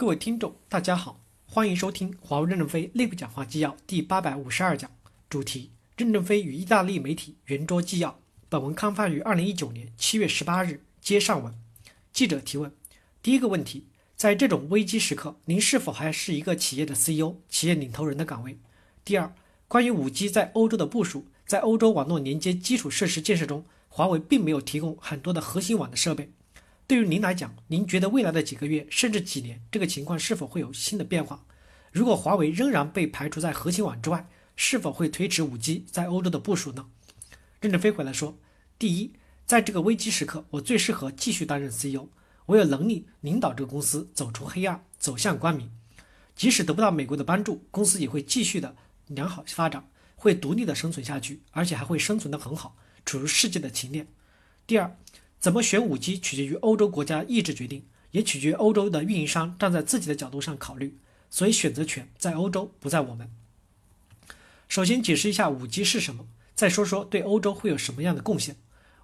各位听众，大家好，欢迎收听华为任正非内部讲话纪要第八百五十二讲，主题：任正非与意大利媒体圆桌纪要。本文刊发于二零一九年七月十八日。接上文，记者提问：第一个问题，在这种危机时刻，您是否还是一个企业的 CEO、企业领头人的岗位？第二，关于五 G 在欧洲的部署，在欧洲网络连接基础设施建设中，华为并没有提供很多的核心网的设备。对于您来讲，您觉得未来的几个月甚至几年，这个情况是否会有新的变化？如果华为仍然被排除在核心网之外，是否会推迟五 G 在欧洲的部署呢？任正非回来说：第一，在这个危机时刻，我最适合继续担任 CEO，我有能力领导这个公司走出黑暗，走向光明。即使得不到美国的帮助，公司也会继续的良好发展，会独立的生存下去，而且还会生存的很好，处于世界的前列。第二。怎么选五 G 取决于欧洲国家意志决定，也取决于欧洲的运营商站在自己的角度上考虑，所以选择权在欧洲，不在我们。首先解释一下五 G 是什么，再说说对欧洲会有什么样的贡献。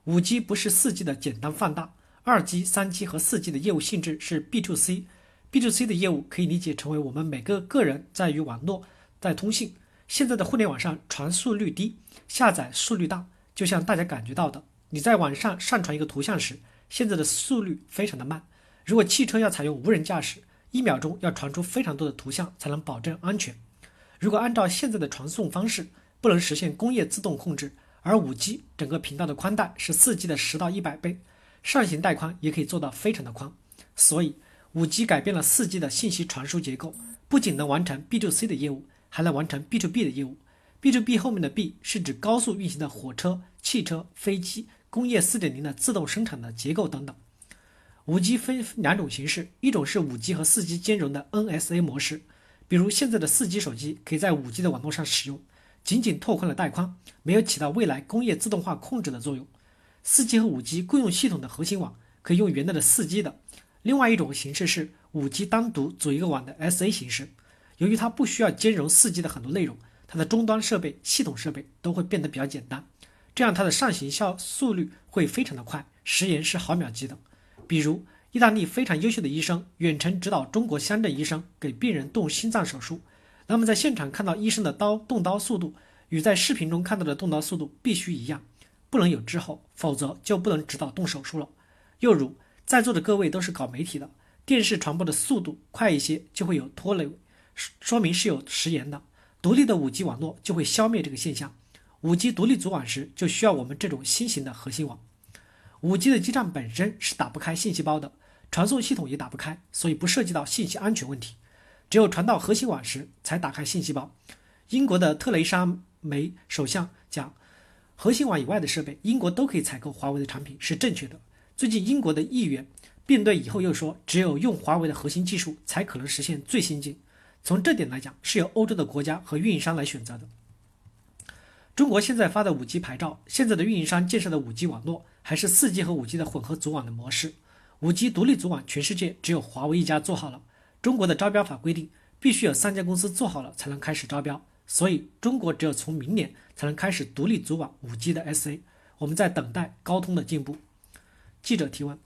五 G 不是四 G 的简单放大，二 G、三 G 和四 G 的业务性质是 B to C，B to C 的业务可以理解成为我们每个个人在与网络在通信。现在的互联网上传输率低，下载速率大，就像大家感觉到的。你在网上上传一个图像时，现在的速率非常的慢。如果汽车要采用无人驾驶，一秒钟要传出非常多的图像才能保证安全。如果按照现在的传送方式，不能实现工业自动控制。而五 G 整个频道的宽带是四 G 的十到一百倍，上行带宽也可以做到非常的宽。所以五 G 改变了四 G 的信息传输结构，不仅能完成 B to C 的业务，还能完成 B to B 的业务。B to B 后面的 B 是指高速运行的火车、汽车、飞机。工业四点零的自动生产的结构等等。五 G 分两种形式，一种是五 G 和四 G 兼容的 NSA 模式，比如现在的四 G 手机可以在五 G 的网络上使用，仅仅拓宽了带宽，没有起到未来工业自动化控制的作用。四 G 和五 G 共用系统的核心网可以用原来的四 G 的。另外一种形式是五 G 单独组一个网的 SA 形式，由于它不需要兼容四 G 的很多内容，它的终端设备、系统设备都会变得比较简单。这样它的上行效速率会非常的快，时延是毫秒级的。比如，意大利非常优秀的医生远程指导中国乡镇医生给病人动心脏手术，那么在现场看到医生的刀动刀速度与在视频中看到的动刀速度必须一样，不能有滞后，否则就不能指导动手术了。又如，在座的各位都是搞媒体的，电视传播的速度快一些就会有拖累，说明是有时延的。独立的五 G 网络就会消灭这个现象。五 G 独立组网时，就需要我们这种新型的核心网。五 G 的基站本身是打不开信息包的，传送系统也打不开，所以不涉及到信息安全问题。只有传到核心网时才打开信息包。英国的特蕾莎梅首相讲，核心网以外的设备，英国都可以采购华为的产品，是正确的。最近英国的议员辩对以后又说，只有用华为的核心技术才可能实现最先进。从这点来讲，是由欧洲的国家和运营商来选择的。中国现在发的五 G 牌照，现在的运营商建设的五 G 网络还是四 G 和五 G 的混合组网的模式。五 G 独立组网，全世界只有华为一家做好了。中国的招标法规定，必须有三家公司做好了才能开始招标，所以中国只有从明年才能开始独立组网五 G 的 SA。我们在等待高通的进步。记者提问：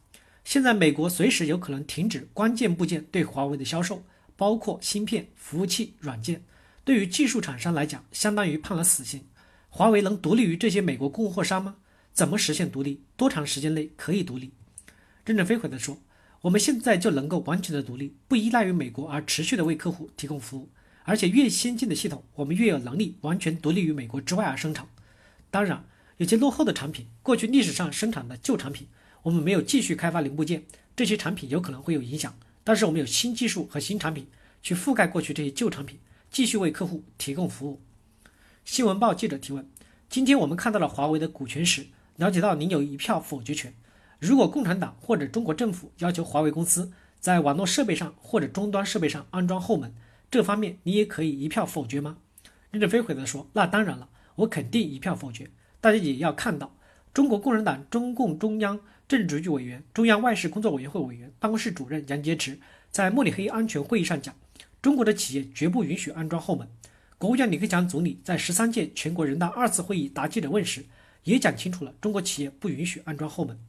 现在美国随时有可能停止关键部件对华为的销售，包括芯片、服务器、软件，对于技术厂商来讲，相当于判了死刑。华为能独立于这些美国供货商吗？怎么实现独立？多长时间内可以独立？任正非回答说：“我们现在就能够完全的独立，不依赖于美国，而持续的为客户提供服务。而且越先进的系统，我们越有能力完全独立于美国之外而生产。当然，有些落后的产品，过去历史上生产的旧产品，我们没有继续开发零部件，这些产品有可能会有影响。但是我们有新技术和新产品去覆盖过去这些旧产品，继续为客户提供服务。”新闻报记者提问：今天我们看到了华为的股权时，了解到您有一票否决权。如果共产党或者中国政府要求华为公司在网络设备上或者终端设备上安装后门，这方面你也可以一票否决吗？任正非回答说：那当然了，我肯定一票否决。大家也要看到，中国共产党中共中央政治局委员、中央外事工作委员会委员办公室主任杨洁篪在慕尼黑安全会议上讲，中国的企业绝不允许安装后门。国务院李克强总理在十三届全国人大二次会议答记者问时，也讲清楚了中国企业不允许安装后门。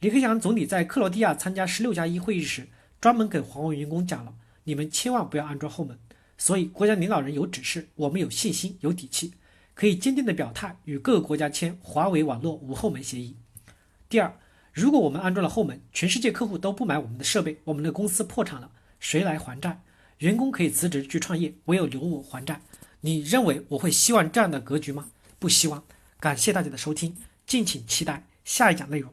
李克强总理在克罗地亚参加十六加一会议时，专门给华为员工讲了，你们千万不要安装后门。所以，国家领导人有指示，我们有信心、有底气，可以坚定地表态，与各个国家签华为网络无后门协议。第二，如果我们安装了后门，全世界客户都不买我们的设备，我们的公司破产了，谁来还债？员工可以辞职去创业，唯有留我还债。你认为我会希望这样的格局吗？不希望。感谢大家的收听，敬请期待下一讲内容。